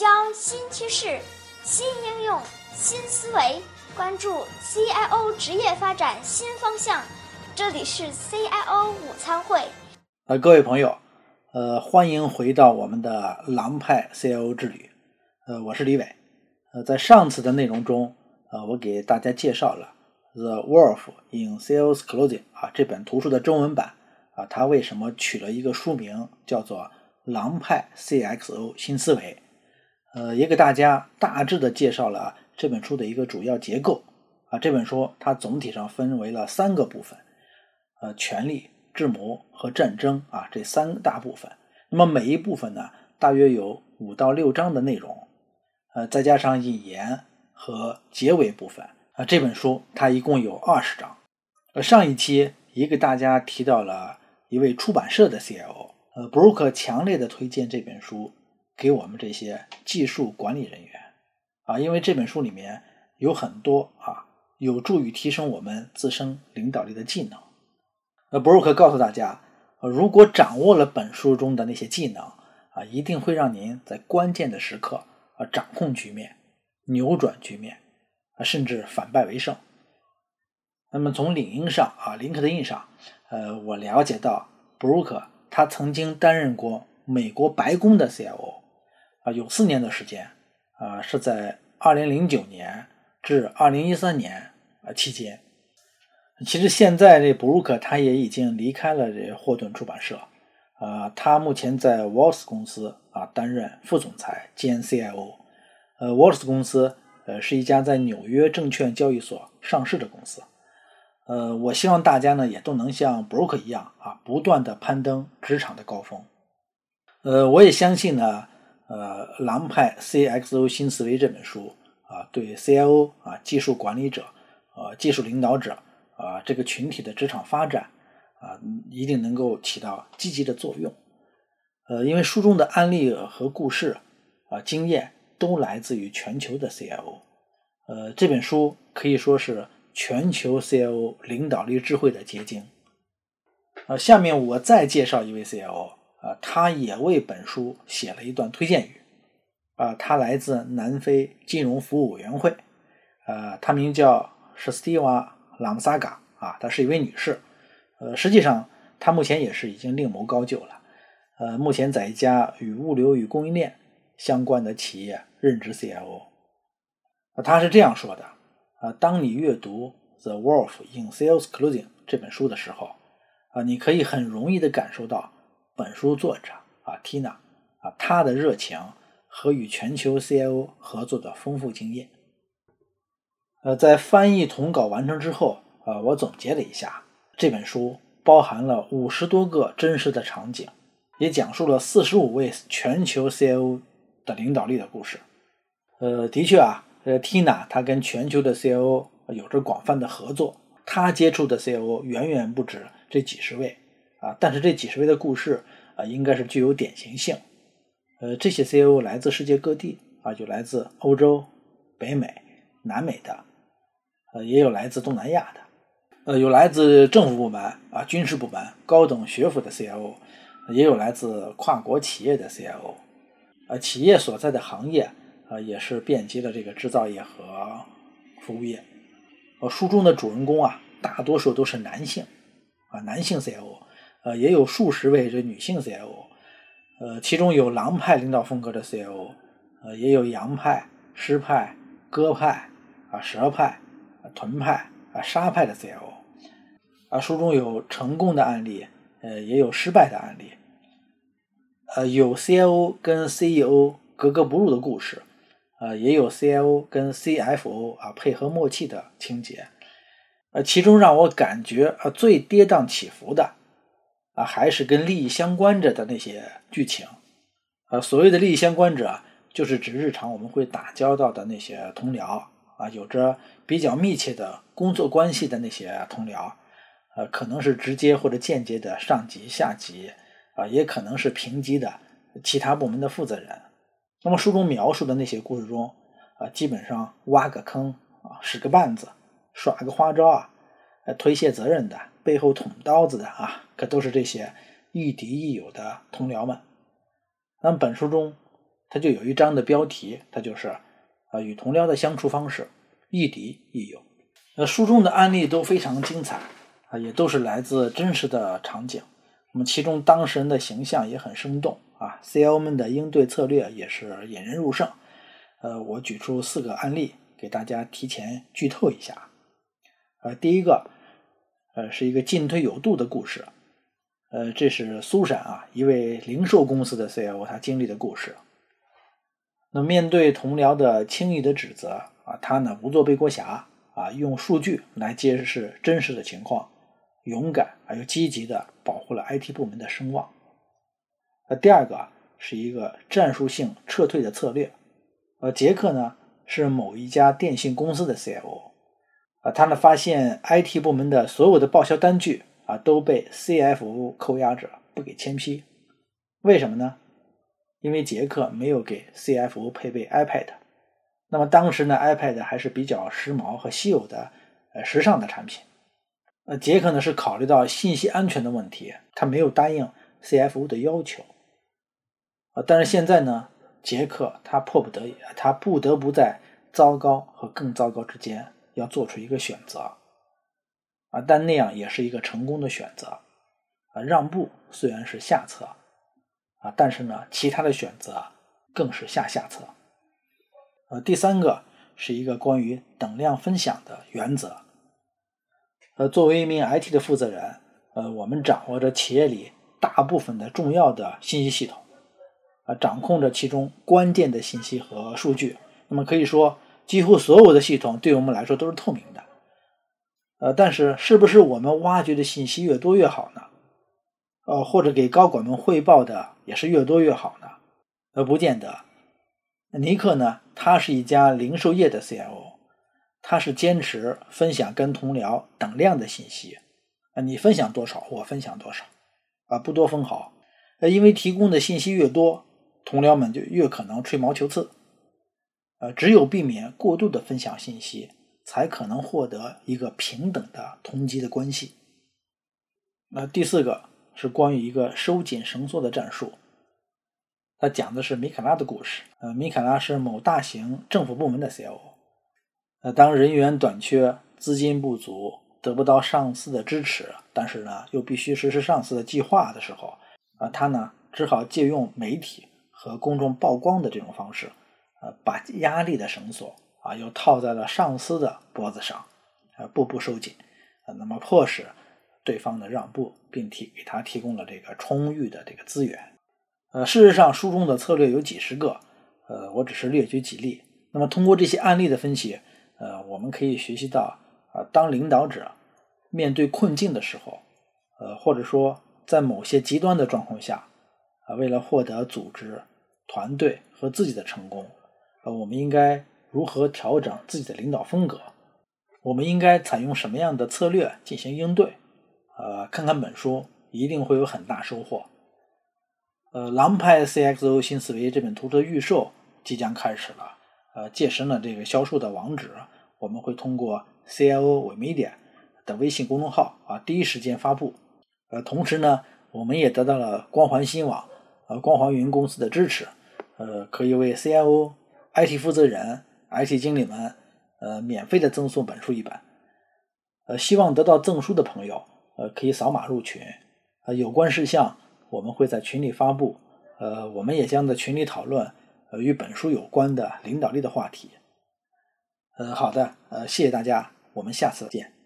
焦新趋势、新应用、新思维，关注 CIO 职业发展新方向。这里是 CIO 午餐会。呃，各位朋友，呃，欢迎回到我们的狼派 CIO 之旅。呃，我是李伟。呃，在上次的内容中，呃，我给大家介绍了《The Wolf in Sales Clothing》啊这本图书的中文版啊，它为什么取了一个书名叫做《狼派 CXO 新思维》？呃，也给大家大致的介绍了这本书的一个主要结构啊。这本书它总体上分为了三个部分，呃，权力、智谋和战争啊这三大部分。那么每一部分呢，大约有五到六章的内容。呃，再加上引言和结尾部分啊，这本书它一共有二十章。呃，上一期也给大家提到了一位出版社的 CIO，呃，布鲁克强烈的推荐这本书给我们这些技术管理人员啊，因为这本书里面有很多啊有助于提升我们自身领导力的技能。那，布鲁克告诉大家，如果掌握了本书中的那些技能啊，一定会让您在关键的时刻。啊，掌控局面，扭转局面，啊，甚至反败为胜。那么从领英上啊，LinkedIn 上，呃，我了解到布鲁克他曾经担任过美国白宫的 CIO，啊，有四年的时间，啊，是在2009年至2013年啊期间。其实现在这布鲁克他也已经离开了这霍顿出版社。啊，他目前在 Walls 公司啊担任副总裁兼 CIO。呃，Walls 公司呃是一家在纽约证券交易所上市的公司。呃，我希望大家呢也都能像 Brook 一样啊，不断的攀登职场的高峰。呃，我也相信呢，呃，《狼派 CXO 新思维》这本书啊，对 CIO 啊技术管理者啊技术领导者啊这个群体的职场发展。啊，一定能够起到积极的作用。呃，因为书中的案例和故事啊，经验都来自于全球的 CIO。呃，这本书可以说是全球 CIO 领导力智慧的结晶。呃，下面我再介绍一位 CIO 啊，他也为本书写了一段推荐语。啊，他来自南非金融服务委员会。呃，他名叫史蒂瓦·朗萨嘎啊，她是一位女士。呃，实际上她目前也是已经另谋高就了。呃，目前在一家与物流与供应链相关的企业任职 CIO。啊他是这样说的：啊，当你阅读《The Wolf in Sales Clothing》这本书的时候，啊，你可以很容易的感受到本书作者啊，Tina 啊，他的热情和与全球 CIO 合作的丰富经验。呃，在翻译统稿完成之后，啊，我总结了一下。这本书包含了五十多个真实的场景，也讲述了四十五位全球 CIO 的领导力的故事。呃，的确啊，呃，Tina 她跟全球的 CIO 有着广泛的合作，她接触的 CIO 远远不止这几十位啊。但是这几十位的故事啊，应该是具有典型性。呃，这些 CIO 来自世界各地啊，有来自欧洲、北美、南美的，呃，也有来自东南亚的。呃，有来自政府部门啊、军事部门、高等学府的 CIO，也有来自跨国企业的 CIO，呃，企业所在的行业啊，也是遍及了这个制造业和服务业。呃，书中的主人公啊，大多数都是男性啊，男性 CIO，呃，也有数十位这女性 CIO，呃，其中有狼派领导风格的 CIO，呃，也有羊派、狮派、鸽派啊、蛇派、豚派。啊，沙派的 CIO，啊，书中有成功的案例，呃，也有失败的案例，呃，有 CIO 跟 CEO 格格不入的故事，呃，也有 CIO 跟 CFO 啊配合默契的情节，呃，其中让我感觉啊最跌宕起伏的，还是跟利益相关着的那些剧情，呃，所谓的利益相关者，就是指日常我们会打交道的那些同僚。啊，有着比较密切的工作关系的那些同僚，呃，可能是直接或者间接的上级、下级，啊，也可能是平级的其他部门的负责人。那么书中描述的那些故事中，啊，基本上挖个坑啊，使个绊子，耍个花招啊，推卸责任的，背后捅刀子的啊，可都是这些亦敌亦友的同僚们。那么本书中它就有一章的标题，它就是啊与同僚的相处方式，亦敌亦友。那，书中的案例都非常精彩啊，也都是来自真实的场景。那么其中当事人的形象也很生动啊，CIO 们的应对策略也是引人入胜。呃，我举出四个案例给大家提前剧透一下。呃，第一个，呃，是一个进退有度的故事。呃，这是苏珊啊，一位零售公司的 CIO，他经历的故事。那面对同僚的轻易的指责啊，他呢不做背锅侠啊，用数据来揭示真实的情况，勇敢而又积极的保护了 IT 部门的声望。呃，第二个是一个战术性撤退的策略。呃，杰克呢是某一家电信公司的 CIO，啊，他呢发现 IT 部门的所有的报销单据。啊，都被 CFO 扣押着，不给签批，为什么呢？因为杰克没有给 CFO 配备 iPad。那么当时呢，iPad 还是比较时髦和稀有的，呃，时尚的产品。呃，杰克呢是考虑到信息安全的问题，他没有答应 CFO 的要求。啊，但是现在呢，杰克他迫不得已，他不得不在糟糕和更糟糕之间要做出一个选择。啊，但那样也是一个成功的选择，啊，让步虽然是下策，啊，但是呢，其他的选择更是下下策。呃，第三个是一个关于等量分享的原则。呃，作为一名 IT 的负责人，呃，我们掌握着企业里大部分的重要的信息系统，啊，掌控着其中关键的信息和数据。那么可以说，几乎所有的系统对我们来说都是透明的。呃，但是是不是我们挖掘的信息越多越好呢？呃，或者给高管们汇报的也是越多越好呢？呃，不见得。尼克呢，他是一家零售业的 CIO，他是坚持分享跟同僚等量的信息。啊，你分享多少，我分享多少，啊，不多分毫。呃，因为提供的信息越多，同僚们就越可能吹毛求疵。呃，只有避免过度的分享信息。才可能获得一个平等的同级的关系。那第四个是关于一个收紧绳索的战术，它讲的是米卡拉的故事。呃，米卡拉是某大型政府部门的 CIO。呃，当人员短缺、资金不足、得不到上司的支持，但是呢又必须实施上司的计划的时候，啊，他呢只好借用媒体和公众曝光的这种方式，把压力的绳索。啊，又套在了上司的脖子上，啊，步步收紧，啊，那么迫使对方的让步，并提给他提供了这个充裕的这个资源。呃，事实上，书中的策略有几十个，呃，我只是列举几例。那么，通过这些案例的分析，呃，我们可以学习到，啊，当领导者面对困境的时候，呃，或者说在某些极端的状况下，啊，为了获得组织、团队和自己的成功，呃，我们应该。如何调整自己的领导风格？我们应该采用什么样的策略进行应对？呃，看看本书一定会有很大收获。呃，《狼派 CXO 新思维》这本图书的预售即将开始了。呃，届时呢，这个销售的网址我们会通过 CIO 伪媒点的微信公众号啊第一时间发布。呃，同时呢，我们也得到了光环新网呃光环云公司的支持，呃，可以为 CIO、IT 负责人。IT 经理们，呃，免费的赠送本书一本，呃，希望得到证书的朋友，呃，可以扫码入群，呃，有关事项我们会在群里发布，呃，我们也将在群里讨论，呃，与本书有关的领导力的话题。呃，好的，呃，谢谢大家，我们下次见。